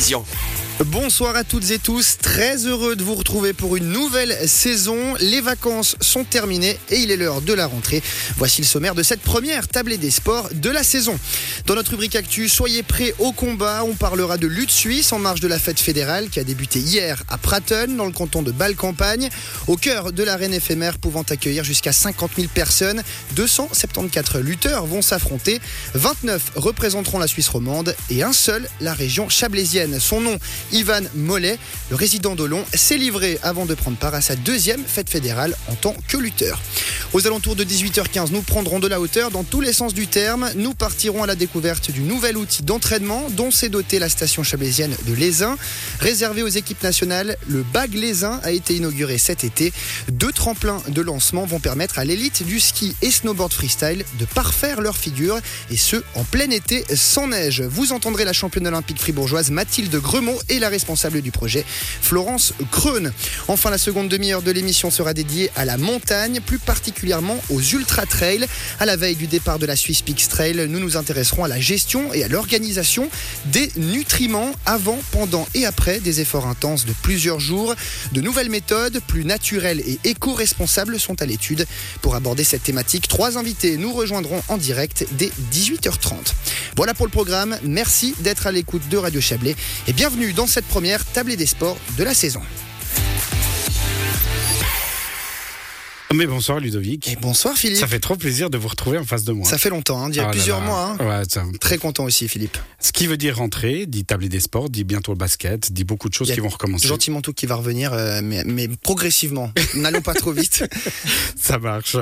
télévision. Bonsoir à toutes et tous, très heureux de vous retrouver pour une nouvelle saison. Les vacances sont terminées et il est l'heure de la rentrée. Voici le sommaire de cette première tablée des sports de la saison. Dans notre rubrique actu, soyez prêts au combat. On parlera de lutte suisse en marge de la fête fédérale qui a débuté hier à Pratten dans le canton de Bâle-Campagne, au cœur de l'arène éphémère pouvant accueillir jusqu'à 50 000 personnes. 274 lutteurs vont s'affronter, 29 représenteront la Suisse romande et un seul la région chablaisienne. Son nom Ivan Mollet, le résident d'Olon, s'est livré avant de prendre part à sa deuxième fête fédérale en tant que lutteur. Aux alentours de 18h15, nous prendrons de la hauteur dans tous les sens du terme. Nous partirons à la découverte du nouvel outil d'entraînement dont s'est dotée la station chablaisienne de Lézin. Réservé aux équipes nationales, le BAG Lézin a été inauguré cet été. Deux tremplins de lancement vont permettre à l'élite du ski et snowboard freestyle de parfaire leur figure et ce en plein été sans neige. Vous entendrez la championne olympique fribourgeoise Mathilde Gremont et la responsable du projet, Florence Kreun. Enfin, la seconde demi-heure de l'émission sera dédiée à la montagne, plus particulièrement aux ultra-trails. À la veille du départ de la Swiss Peaks Trail, nous nous intéresserons à la gestion et à l'organisation des nutriments avant, pendant et après des efforts intenses de plusieurs jours. De nouvelles méthodes, plus naturelles et éco-responsables, sont à l'étude. Pour aborder cette thématique, trois invités nous rejoindront en direct dès 18h30. Voilà pour le programme. Merci d'être à l'écoute de Radio Chablais et bienvenue dans cette première tablée des sports de la saison. Mais bonsoir Ludovic. Et bonsoir Philippe. Ça fait trop plaisir de vous retrouver en face de moi. Ça fait longtemps, hein, il y a Oh plusieurs là. mois. hein. Ouais, ça- Très content aussi Philippe. Ce qui veut dire rentrer, dit tablé des sports, dit bientôt le basket, dit beaucoup de choses qui vont recommencer. Gentiment tout qui va revenir, euh, mais, mais progressivement. N'allons pas trop vite. Ça marche.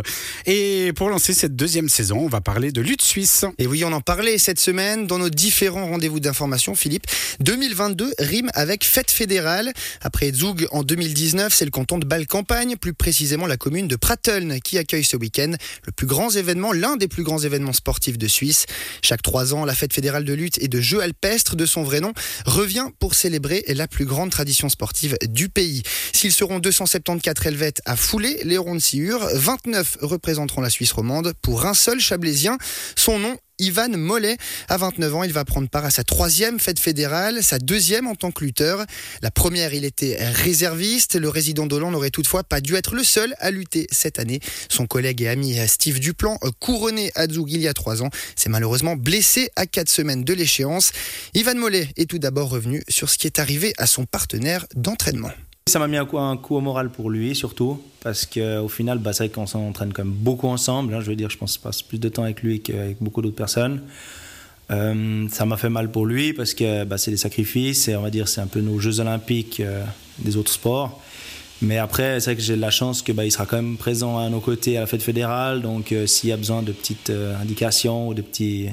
Et pour lancer cette deuxième saison, on va parler de lutte suisse. Et oui, on en parlait cette semaine dans nos différents rendez-vous d'information, Philippe. 2022 rime avec fête fédérale. Après Zug en 2019, c'est le canton de Bâle-Campagne, plus précisément la commune de Pratteln, qui accueille ce week-end le plus grand événement, l'un des plus grands événements sportifs de Suisse. Chaque trois ans, la fête fédérale de lutte et de jeux alpestres de son vrai nom revient pour célébrer la plus grande tradition sportive du pays. S'ils seront 274 helvètes à fouler, les rondes Siur, 29 représenteront la Suisse romande pour un seul chablaisien. Son nom, Ivan Mollet. À 29 ans, il va prendre part à sa troisième fête fédérale, sa deuxième en tant que lutteur. La première, il était réserviste. Le résident d'Hollande n'aurait toutefois pas dû être le seul à lutter cette année. Son collègue et ami Steve Duplan, couronné à Zug il y a trois ans, s'est malheureusement blessé à quatre semaines de l'échéance. Ivan Mollet est tout d'abord revenu sur ce qui est arrivé à son partenaire d'entraînement. Ça m'a mis un coup, un coup au moral pour lui, surtout, parce qu'au final, bah, c'est vrai qu'on s'entraîne quand même beaucoup ensemble. hein. je veux dire, je pense que je passe plus de temps avec lui qu'avec beaucoup d'autres personnes. Euh, ça m'a fait mal pour lui, parce que bah, c'est des sacrifices, et on va dire, c'est un peu nos Jeux Olympiques euh, des autres sports. Mais après, c'est vrai que j'ai la chance qu'il bah, sera quand même présent à nos côtés à la fête fédérale. Donc, euh, s'il y a besoin de petites indications ou de petits,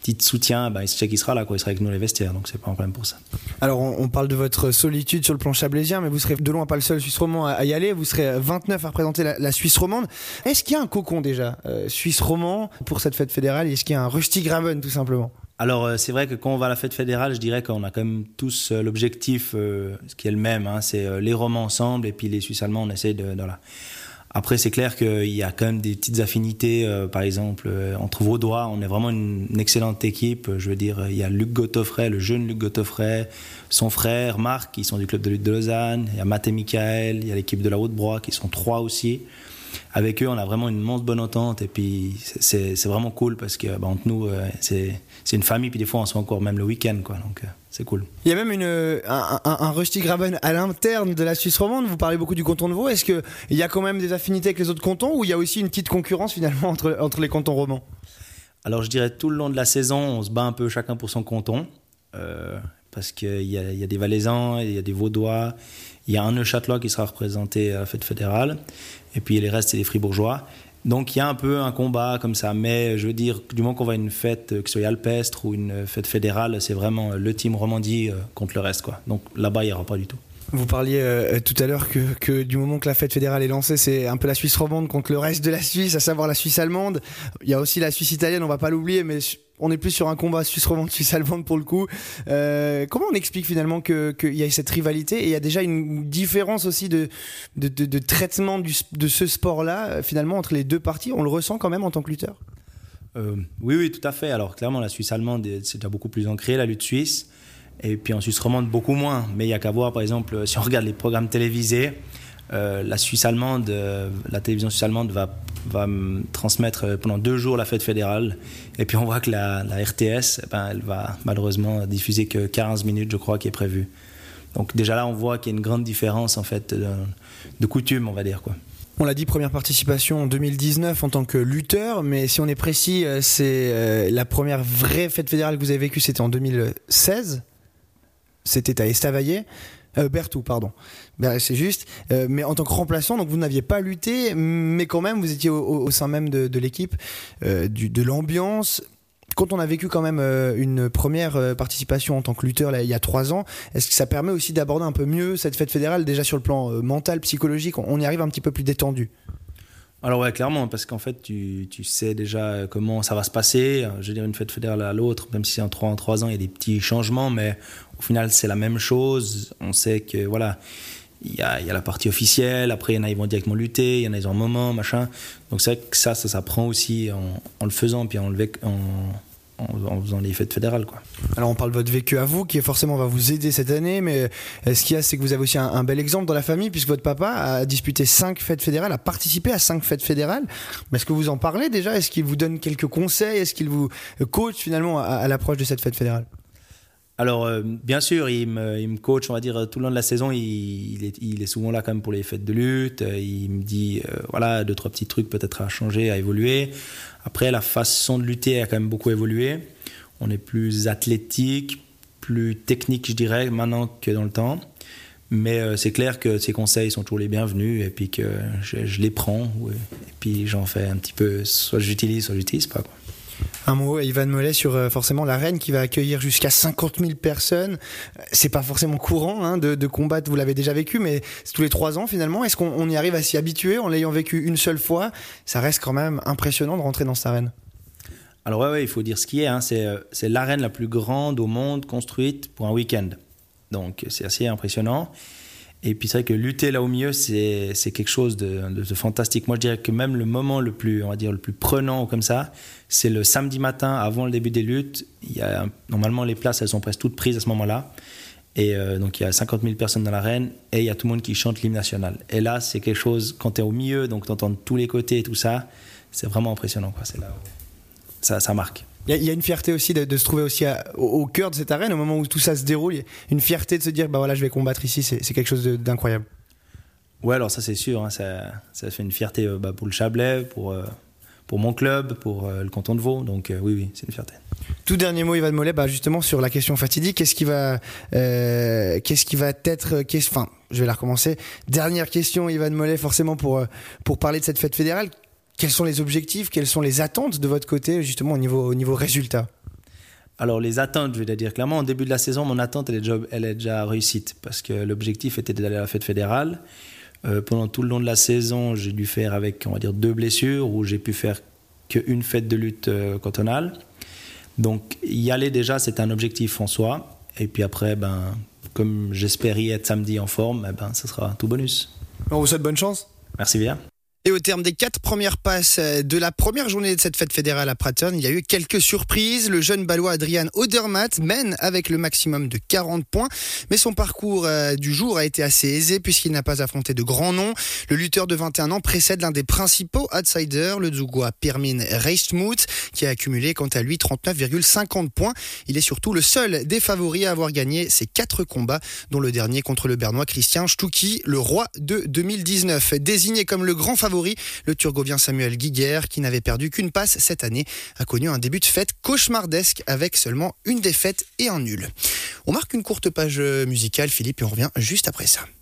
petits soutiens, bah, il sait qu'il sera là, quoi. il sera avec nous les vestiaires. Donc, c'est pas un problème pour ça. Alors, on, on parle de votre solitude sur le plan chablaisien, mais vous serez de loin pas le seul Suisse romand à, à y aller. Vous serez 29 à représenter la, la Suisse romande. Est-ce qu'il y a un cocon déjà, euh, Suisse romand, pour cette fête fédérale? Est-ce qu'il y a un Rusty Graben, tout simplement? Alors, euh, c'est vrai que quand on va à la fête fédérale, je dirais qu'on a quand même tous euh, l'objectif, euh, ce qui est le même, hein, c'est les Romans ensemble, et puis les Suisses allemands, on essaie de. Après, c'est clair qu'il y a quand même des petites affinités, euh, par exemple, euh, entre Vaudois, on est vraiment une, excellente équipe. Je veux dire, il y a Luc Gottoffret, le jeune Luc Gottoffret, son frère Marc, qui sont du club de lutte de Lausanne, il y a Matt et Michael, il y a l'équipe de la Haute-Broye, qui sont trois aussi avec eux, on a vraiment une immense bonne entente et puis c'est- vraiment cool parce que bah, entre nous, euh, c'est une famille. Puis des fois, on se voit encore même le week-end, quoi. Donc euh, c'est cool. Il y a même une, un, un, un Rusty Graben à l'interne de la Suisse romande. Vous parlez beaucoup du canton de Vaud. Est-ce qu'il y a quand même des affinités avec les autres cantons ou il y a aussi une petite concurrence finalement entre, entre les cantons romans? Alors je dirais tout le long de la saison, on se bat un peu chacun pour son canton. Euh, parce qu'il y a des Valaisans, il y a des Vaudois, il y a un Neuchâtelois qui sera représenté à la fête fédérale, et puis les restes, c'est des Fribourgeois. Donc il y a un peu un combat comme ça, mais je veux dire, du moment qu'on va à une fête, euh, que ce soit alpestre ou une fête fédérale, c'est vraiment euh, le team Romandie euh, contre le reste. Quoi. Donc là-bas, il n'y aura pas du tout. Vous parliez euh, tout à l'heure que, que du moment que la fête fédérale est lancée, c'est un peu la Suisse romande contre le reste de la Suisse, à savoir la Suisse allemande. Il y a aussi la Suisse italienne, on va pas l'oublier, mais on est plus sur un combat Suisse romande, Suisse allemande pour le coup. Euh, comment on explique finalement que- qu'il y a cette rivalité et il y a déjà une différence aussi de, de, traitement de ce sport-là euh, finalement entre les deux parties? On le ressent quand même en tant que lutteur Euh, oui, oui, tout à fait. Alors clairement, la Suisse allemande, c'est déjà beaucoup plus ancré, la lutte suisse. Et puis en Suisse romande, beaucoup moins. Mais il y a qu'à voir, par exemple, si on regarde les programmes télévisés, euh, la Suisse allemande, euh, la télévision suisse allemande va, va transmettre euh, pendant deux jours la fête fédérale. Et puis on voit que la, RTS, eh ben, elle va malheureusement diffuser que 15 minutes, je crois, qui est prévu. Donc déjà là, on voit qu'il y a une grande différence en fait de, de coutume, on va dire quoi. On l'a dit, première participation en 2019 en tant que lutteur, mais si on est précis, c'est la première vraie fête fédérale que vous avez vécue, c'était en 2016. C'était à Estavayer. Euh, Bertou, pardon. Ben, c'est juste. Euh, mais en tant que remplaçant, donc vous n'aviez pas lutté, mais quand même, vous étiez au, sein même de, l'équipe, euh, de l'ambiance. Quand on a vécu quand même euh, une première participation en tant que lutteur là, il y a trois ans, est-ce que ça permet aussi d'aborder un peu mieux cette fête fédérale, déjà sur le plan mental, psychologique? On y arrive un petit peu plus détendu alors ouais, clairement, parce qu'en fait, tu, tu, sais déjà comment ça va se passer. Je veux dire, une fête fédérale à l'autre, même si en trois en trois ans, il y a des petits changements, mais au final, c'est la même chose. On sait que, voilà, il y a, y a, la partie officielle, après, il y en a, ils vont directement lutter, il y en a, ils ont un moment, machin. Donc c'est vrai que ça, ça s'apprend aussi en, en, le faisant, puis en, le, en, en, faisant les fêtes fédérales. Quoi. Alors on parle de votre vécu à vous, qui forcément va vous aider cette année, mais ce qu'il y a, c'est que vous avez aussi un, bel exemple dans la famille, puisque votre papa a disputé cinq fêtes fédérales, a participé à cinq fêtes fédérales. Est-ce que vous en parlez déjà? Est-ce qu'il vous donne quelques conseils? Est-ce qu'il vous coach finalement à, l'approche de cette fête fédérale? Alors, euh, bien sûr, il me, coach, on va dire, tout le long de la saison. Il, est, souvent là quand même pour les fêtes de lutte. Il me dit, euh, voilà, deux, trois petits trucs peut-être à changer, à évoluer. Après, la façon de lutter a quand même beaucoup évolué. On est plus athlétique, plus technique, je dirais, maintenant que dans le temps. Mais euh, c'est clair que ces conseils sont toujours les bienvenus et puis que je, les prends et puis j'en fais un petit peu, soit j'utilise, soit j'utilise pas. Quoi. Un mot, Ivan Mollet, sur euh, forcément la reine qui va accueillir jusqu'à 50 000 personnes. C'est pas forcément courant hein, de, combattre, vous l'avez déjà vécu, mais c'est tous les trois ans finalement. Est-ce qu'on y arrive à s'y habituer en l'ayant vécu une seule fois? Ça reste quand même impressionnant de rentrer dans cette arène. Alors ouais, il faut dire ce qui est. Hein. Euh, c'est l'arène la plus grande au monde construite pour un week-end. Donc c'est assez impressionnant. Et puis c'est vrai que lutter là au milieu, c'est quelque chose de, fantastique. Moi, je dirais que même le moment le plus, on va dire, le plus prenant comme ça, c'est le samedi matin avant le début des luttes. Il y a, normalement, les places, elles sont presque toutes prises à ce moment-là. Et euh, donc il y a 50 000 personnes dans l'arène et il y a tout le monde qui chante l'hymne national. Et là, c'est quelque chose, quand tu es au milieu, donc tu entends tous les côtés et tout ça, c'est vraiment impressionnant. Là ça, ça marque. Il y, a une fierté aussi de, se trouver aussi au, cœur de cette arène, au moment où tout ça se déroule. une fierté de se dire, bah voilà, je vais combattre ici, c'est quelque chose d'incroyable. Ouais, alors ça c'est sûr, hein, ça, ça, fait une fierté euh, bah, pour le Chablais, pour, euh, pour mon club, pour euh, le canton de Vaud. Donc oui, oui, c'est une fierté. Tout dernier mot, Yvan Mollet, bah, justement sur la question fatidique, qu'est-ce qui va, qu'est-ce qui va être, enfin, je vais la recommencer. Dernière question, Yvan Mollet, forcément pour pour parler de cette fête fédérale quels sont les objectifs, quelles sont les attentes de votre côté, justement, au niveau, au niveau résultat? Alors les attentes, je vais dire clairement, au début de la saison, mon attente, elle est déjà, elle est déjà réussite parce que l'objectif était d'aller à la fête fédérale. Euh, pendant tout le long de la saison, j'ai dû faire avec, on va dire, deux blessures où j'ai pu faire qu'une fête de lutte euh, cantonale. Donc y aller déjà, c'est un objectif en soi. Et puis après, ben, comme j'espère y être samedi en forme, eh ben, ça sera tout bonus. On vous souhaite bonne chance. Merci bien. Et au terme des quatre premières passes euh, de la première journée de cette fête fédérale à Pratton, il y a eu quelques surprises. Le jeune balois Adrian Odermatt mène avec le maximum de 40 points, mais son parcours euh, du jour a été assez aisé puisqu'il n'a pas affronté de grands noms. Le lutteur de 21 ans précède l'un des principaux outsiders, le Zougois Permin Reistmuth, qui a accumulé quant à lui 39,50 points. Il est surtout le seul des favoris à avoir gagné ces quatre combats, dont le dernier contre le Bernois Christian Stucki, le roi de 2019. Désigné comme le grand favori le Turgovien Samuel Guiguer, qui n'avait perdu qu'une passe cette année, a connu un début de fête cauchemardesque avec seulement une défaite et un nul. On marque une courte page musicale, Philippe, et on revient juste après ça.